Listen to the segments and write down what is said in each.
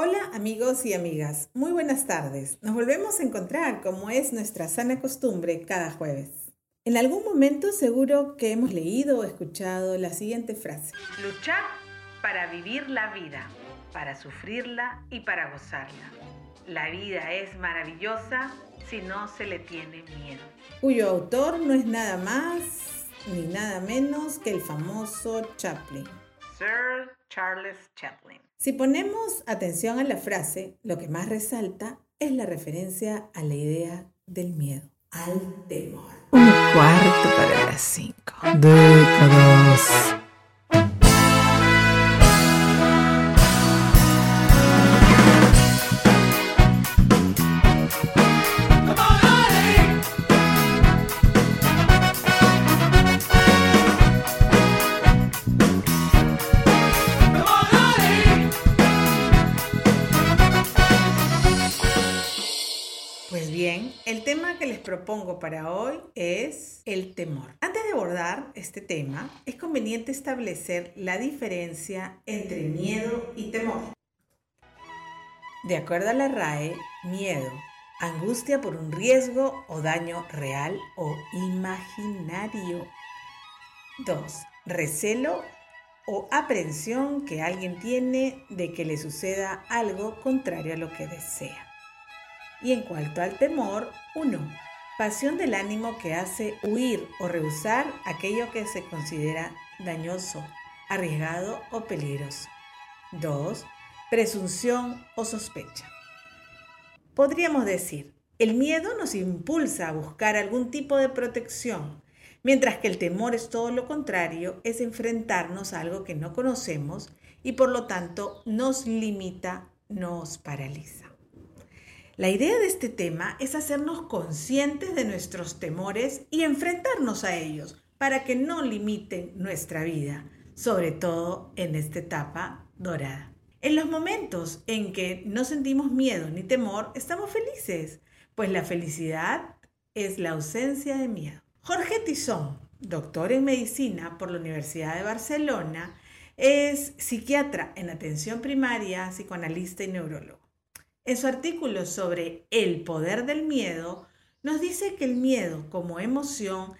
Hola amigos y amigas, muy buenas tardes. Nos volvemos a encontrar como es nuestra sana costumbre cada jueves. En algún momento seguro que hemos leído o escuchado la siguiente frase. Luchar para vivir la vida, para sufrirla y para gozarla. La vida es maravillosa si no se le tiene miedo. Cuyo autor no es nada más ni nada menos que el famoso Chaplin. Sir Charles Chaplin. Si ponemos atención a la frase, lo que más resalta es la referencia a la idea del miedo, al temor. Un cuarto para las cinco. Décadas. Propongo para hoy es el temor. Antes de abordar este tema, es conveniente establecer la diferencia entre miedo y temor. De acuerdo a la RAE, miedo, angustia por un riesgo o daño real o imaginario. 2. Recelo o aprehensión que alguien tiene de que le suceda algo contrario a lo que desea. Y en cuanto al temor, 1. Pasión del ánimo que hace huir o rehusar aquello que se considera dañoso, arriesgado o peligroso. 2. Presunción o sospecha. Podríamos decir, el miedo nos impulsa a buscar algún tipo de protección, mientras que el temor es todo lo contrario, es enfrentarnos a algo que no conocemos y por lo tanto nos limita, nos paraliza. La idea de este tema es hacernos conscientes de nuestros temores y enfrentarnos a ellos para que no limiten nuestra vida, sobre todo en esta etapa dorada. En los momentos en que no sentimos miedo ni temor, estamos felices, pues la felicidad es la ausencia de miedo. Jorge Tizón, doctor en medicina por la Universidad de Barcelona, es psiquiatra en atención primaria, psicoanalista y neurólogo. En su artículo sobre el poder del miedo, nos dice que el miedo como emoción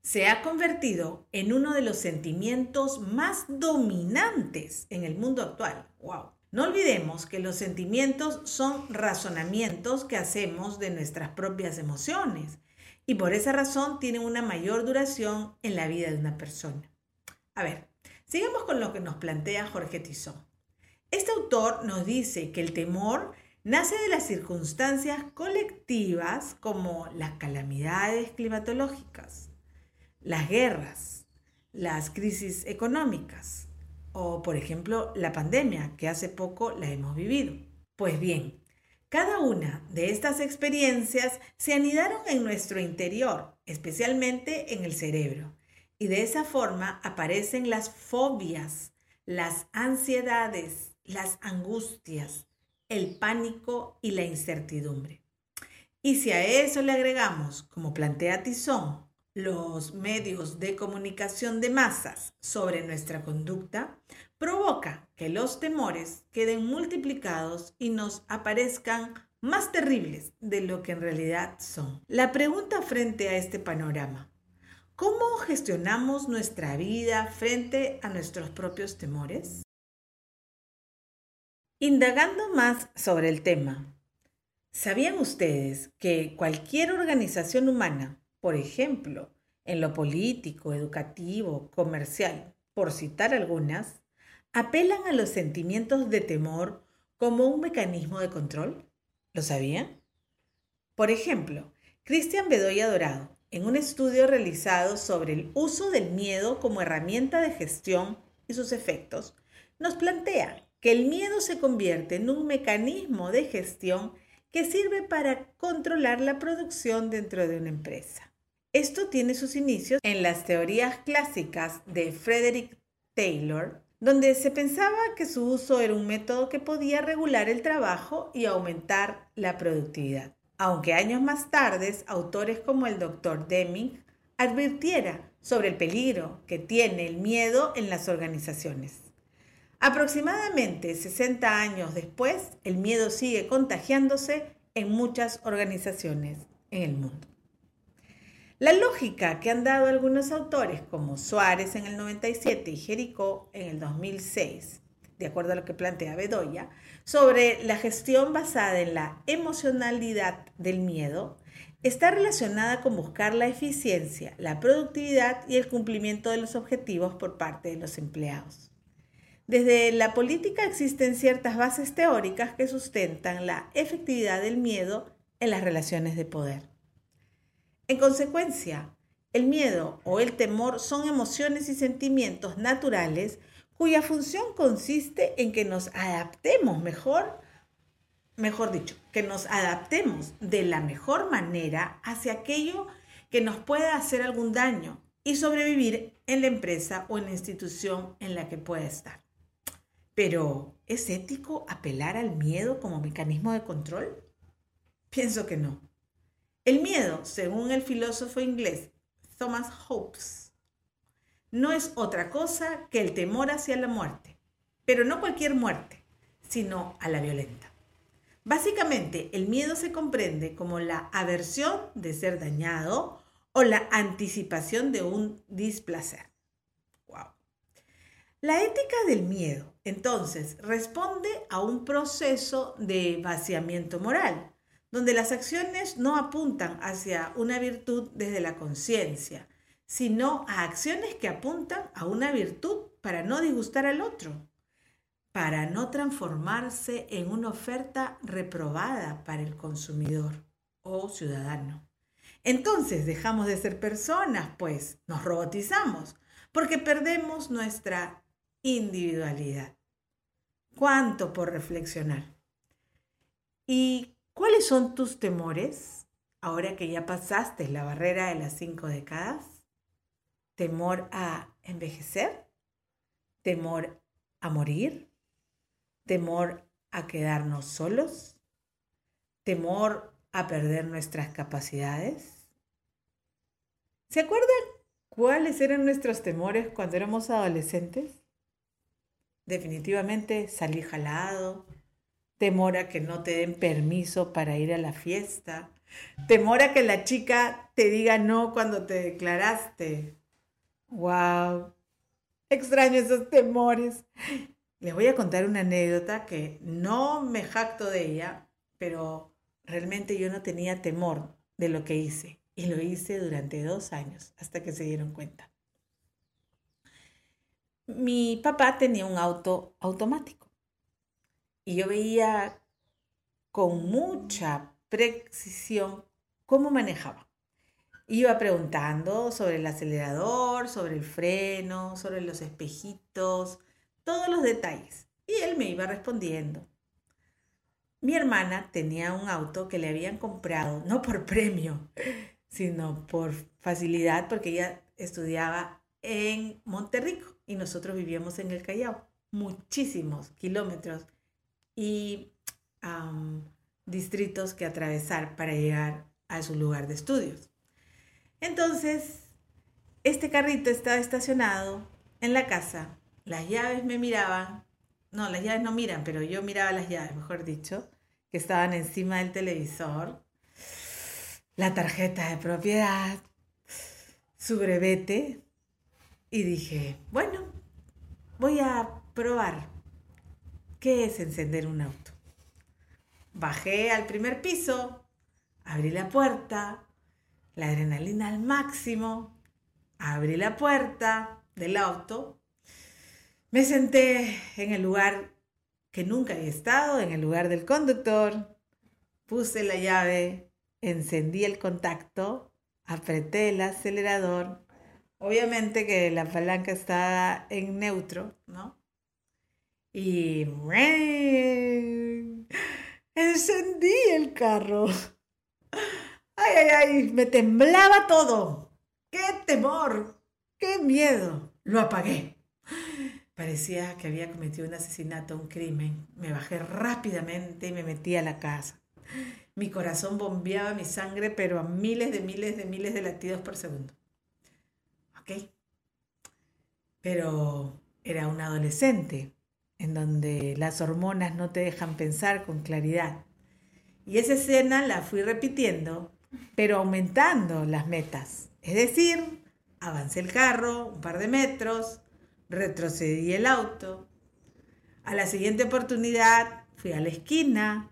se ha convertido en uno de los sentimientos más dominantes en el mundo actual. ¡Wow! No olvidemos que los sentimientos son razonamientos que hacemos de nuestras propias emociones y por esa razón tienen una mayor duración en la vida de una persona. A ver, sigamos con lo que nos plantea Jorge Tizón. Este autor nos dice que el temor nace de las circunstancias colectivas como las calamidades climatológicas, las guerras, las crisis económicas o, por ejemplo, la pandemia que hace poco la hemos vivido. Pues bien, cada una de estas experiencias se anidaron en nuestro interior, especialmente en el cerebro, y de esa forma aparecen las fobias, las ansiedades, las angustias, el pánico y la incertidumbre. Y si a eso le agregamos, como plantea Tizón, los medios de comunicación de masas sobre nuestra conducta, provoca que los temores queden multiplicados y nos aparezcan más terribles de lo que en realidad son. La pregunta frente a este panorama, ¿cómo gestionamos nuestra vida frente a nuestros propios temores? Indagando más sobre el tema, ¿sabían ustedes que cualquier organización humana, por ejemplo, en lo político, educativo, comercial, por citar algunas, apelan a los sentimientos de temor como un mecanismo de control? ¿Lo sabían? Por ejemplo, Cristian Bedoya Dorado, en un estudio realizado sobre el uso del miedo como herramienta de gestión y sus efectos, nos plantea que el miedo se convierte en un mecanismo de gestión que sirve para controlar la producción dentro de una empresa. Esto tiene sus inicios en las teorías clásicas de Frederick Taylor, donde se pensaba que su uso era un método que podía regular el trabajo y aumentar la productividad. Aunque años más tarde, autores como el Dr. Deming advirtiera sobre el peligro que tiene el miedo en las organizaciones. Aproximadamente 60 años después, el miedo sigue contagiándose en muchas organizaciones en el mundo. La lógica que han dado algunos autores, como Suárez en el 97 y Jericó en el 2006, de acuerdo a lo que plantea Bedoya, sobre la gestión basada en la emocionalidad del miedo, está relacionada con buscar la eficiencia, la productividad y el cumplimiento de los objetivos por parte de los empleados. Desde la política existen ciertas bases teóricas que sustentan la efectividad del miedo en las relaciones de poder. En consecuencia, el miedo o el temor son emociones y sentimientos naturales cuya función consiste en que nos adaptemos mejor, mejor dicho, que nos adaptemos de la mejor manera hacia aquello que nos pueda hacer algún daño y sobrevivir en la empresa o en la institución en la que pueda estar. Pero, ¿es ético apelar al miedo como mecanismo de control? Pienso que no. El miedo, según el filósofo inglés Thomas Hobbes, no es otra cosa que el temor hacia la muerte, pero no cualquier muerte, sino a la violenta. Básicamente, el miedo se comprende como la aversión de ser dañado o la anticipación de un displacer. La ética del miedo, entonces, responde a un proceso de vaciamiento moral, donde las acciones no apuntan hacia una virtud desde la conciencia, sino a acciones que apuntan a una virtud para no disgustar al otro, para no transformarse en una oferta reprobada para el consumidor o ciudadano. Entonces dejamos de ser personas, pues nos robotizamos, porque perdemos nuestra individualidad. ¿Cuánto por reflexionar? ¿Y cuáles son tus temores ahora que ya pasaste la barrera de las cinco décadas? ¿Temor a envejecer? ¿Temor a morir? ¿Temor a quedarnos solos? ¿Temor a perder nuestras capacidades? ¿Se acuerdan cuáles eran nuestros temores cuando éramos adolescentes? Definitivamente salir jalado, temor a que no te den permiso para ir a la fiesta, temor a que la chica te diga no cuando te declaraste. ¡Wow! Extraño esos temores. Les voy a contar una anécdota que no me jacto de ella, pero realmente yo no tenía temor de lo que hice y lo hice durante dos años hasta que se dieron cuenta mi papá tenía un auto automático y yo veía con mucha precisión cómo manejaba. Iba preguntando sobre el acelerador, sobre el freno, sobre los espejitos, todos los detalles. Y él me iba respondiendo. Mi hermana tenía un auto que le habían comprado, no por premio, sino por facilidad, porque ella estudiaba en Monterrico y nosotros vivíamos en el Callao, muchísimos kilómetros y distritos que atravesar para llegar a su lugar de estudios. Entonces, este carrito estaba estacionado en la casa, las llaves me miraban, no, las llaves no miran, pero yo miraba las llaves, mejor dicho, que estaban encima del televisor, la tarjeta de propiedad, su brevete, y dije, bueno, voy a probar qué es encender un auto. Bajé al primer piso, abrí la puerta, la adrenalina al máximo, abrí la puerta del auto, me senté en el lugar que nunca he estado, en el lugar del conductor, puse la llave, encendí el contacto, apreté el acelerador Obviamente que la palanca está en neutro, ¿no? Y encendí el carro. Ay, ay, ay, me temblaba todo. ¡Qué temor! ¡Qué miedo! Lo apagué. Parecía que había cometido un asesinato, un crimen. Me bajé rápidamente y me metí a la casa. Mi corazón bombeaba mi sangre, pero a miles de miles de miles de latidos por segundo. Pero era un adolescente en donde las hormonas no te dejan pensar con claridad. Y esa escena la fui repitiendo, pero aumentando las metas. Es decir, avancé el carro un par de metros, retrocedí el auto. A la siguiente oportunidad fui a la esquina,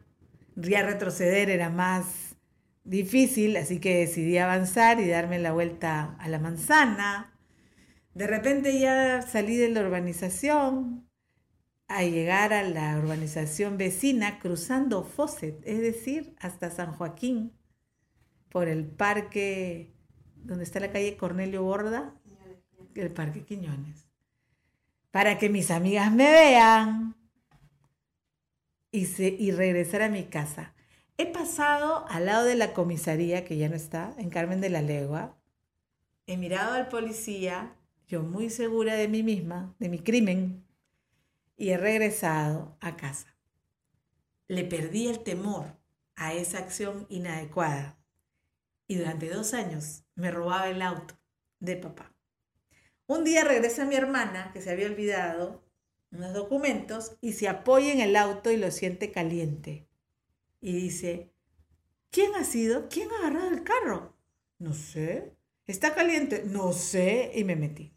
ya retroceder era más difícil, así que decidí avanzar y darme la vuelta a la manzana. De repente ya salí de la urbanización a llegar a la urbanización vecina cruzando Fosset, es decir, hasta San Joaquín, por el parque donde está la calle Cornelio Borda, el parque Quiñones, para que mis amigas me vean y, y regresar a mi casa. He pasado al lado de la comisaría, que ya no está, en Carmen de la Legua. He mirado al policía, yo muy segura de mí misma, de mi crimen, y he regresado a casa. Le perdí el temor a esa acción inadecuada y durante dos años me robaba el auto de papá. Un día regresa mi hermana, que se había olvidado unos documentos, y se apoya en el auto y lo siente caliente. Y dice, ¿quién ha sido? ¿Quién ha agarrado el carro? No sé. ¿Está caliente? No sé. Y me metí.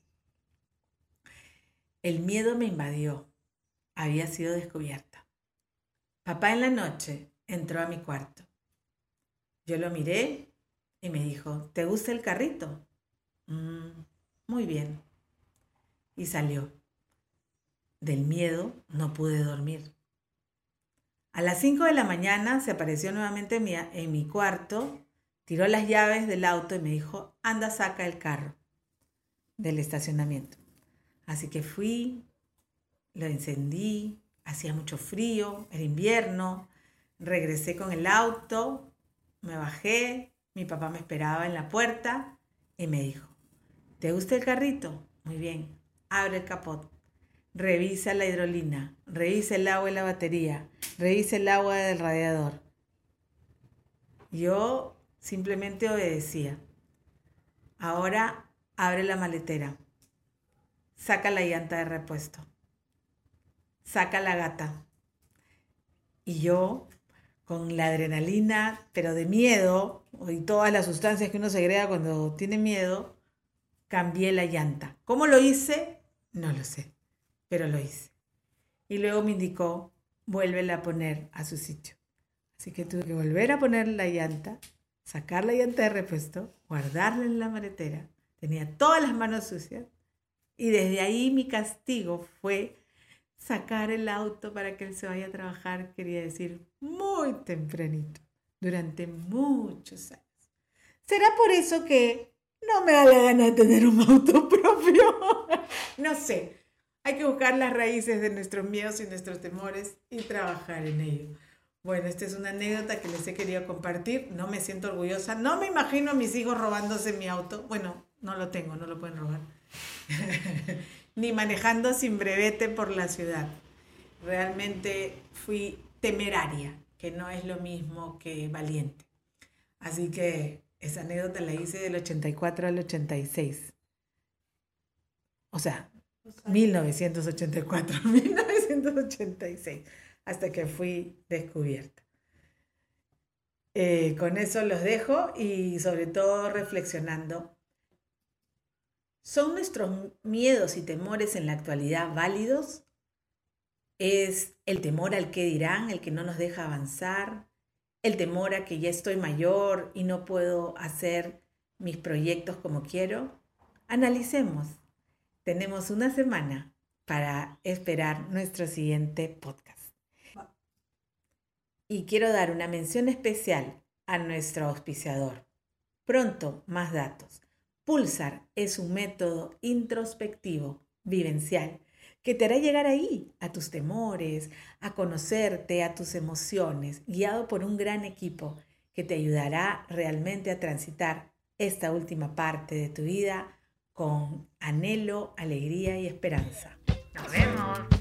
El miedo me invadió. Había sido descubierta. Papá en la noche entró a mi cuarto. Yo lo miré y me dijo, ¿te gusta el carrito? Mm, muy bien. Y salió. Del miedo no pude dormir. A las 5 de la mañana se apareció nuevamente en mi, cuarto, tiró las llaves del auto y me dijo, anda, saca el carro del estacionamiento. Así que fui, lo encendí, hacía mucho frío, era invierno, regresé con el auto, me bajé, mi papá me esperaba en la puerta y me dijo, ¿te gusta el carrito? Muy bien, abre el capot, revisa la hidrolina, revisa el agua y la batería, revisa el agua del radiador. Yo simplemente obedecía. Ahora abre la maletera, saca la llanta de repuesto, saca la gata. Y yo con la adrenalina, pero de miedo, y todas las sustancias que uno se agrega cuando tiene miedo, cambié la llanta. ¿Cómo lo hice? No lo sé, pero lo hice. Y luego me indicó, vuélvela a poner a su sitio. Así que tuve que volver a poner la llanta, sacar la llanta de repuesto, guardarla en la maletera. Tenía todas las manos sucias. Y desde ahí mi castigo fue sacar el auto para que él se vaya a trabajar, quería decir, muy tempranito, durante muchos años. ¿Será por eso que no me da la gana de tener un auto propio? no sé. Hay que buscar las raíces de nuestros miedos y nuestros temores y trabajar en ello. Bueno, esta es una anécdota que les he querido compartir. No me siento orgullosa. No me imagino a mis hijos robándose mi auto. Bueno, no lo tengo, no lo pueden robar. ni manejando sin brevete por la ciudad. Realmente fui temeraria, que no es lo mismo que valiente. Así que esa anécdota la hice del 84 al 86. O sea, 1984, 1986, hasta que fui descubierta. Eh, con eso los dejo y sobre todo reflexionando ¿Son nuestros miedos y temores en la actualidad válidos? ¿Es el temor al que dirán el que no nos deja avanzar? ¿El temor a que ya estoy mayor y no puedo hacer mis proyectos como quiero? Analicemos. Tenemos una semana para esperar nuestro siguiente podcast. Y quiero dar una mención especial a nuestro auspiciador. Pronto, más datos. Pulsar es un método introspectivo, vivencial, que te hará llegar ahí, a tus temores, a conocerte, a tus emociones, guiado por un gran equipo que te ayudará realmente a transitar esta última parte de tu vida con anhelo, alegría y esperanza. Nos vemos.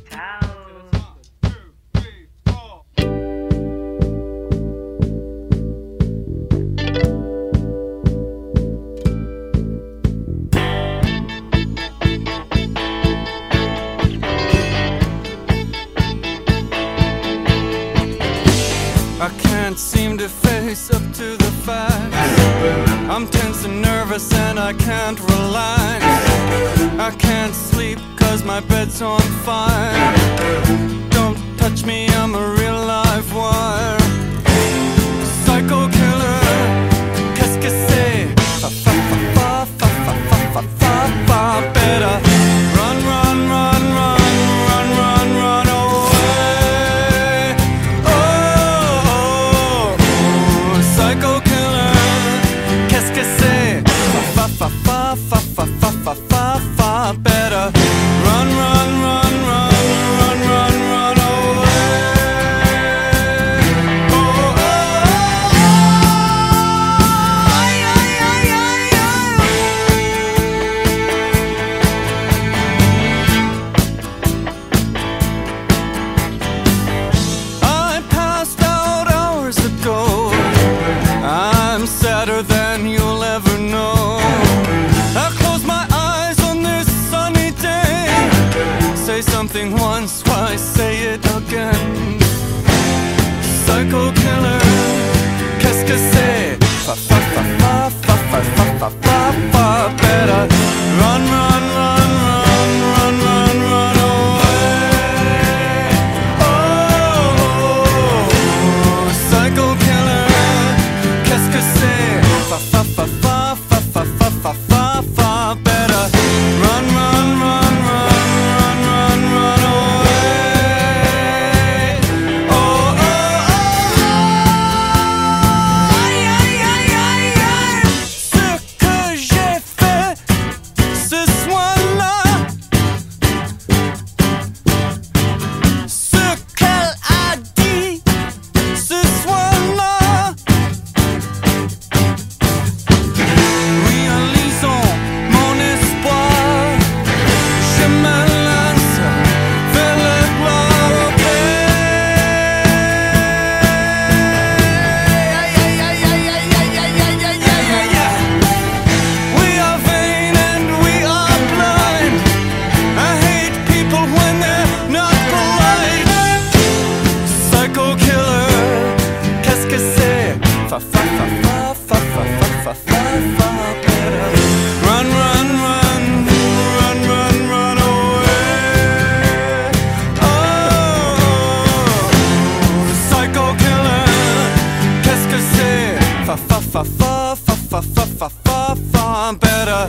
fa fa fa fa fa fa fa fa fa better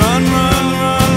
run run run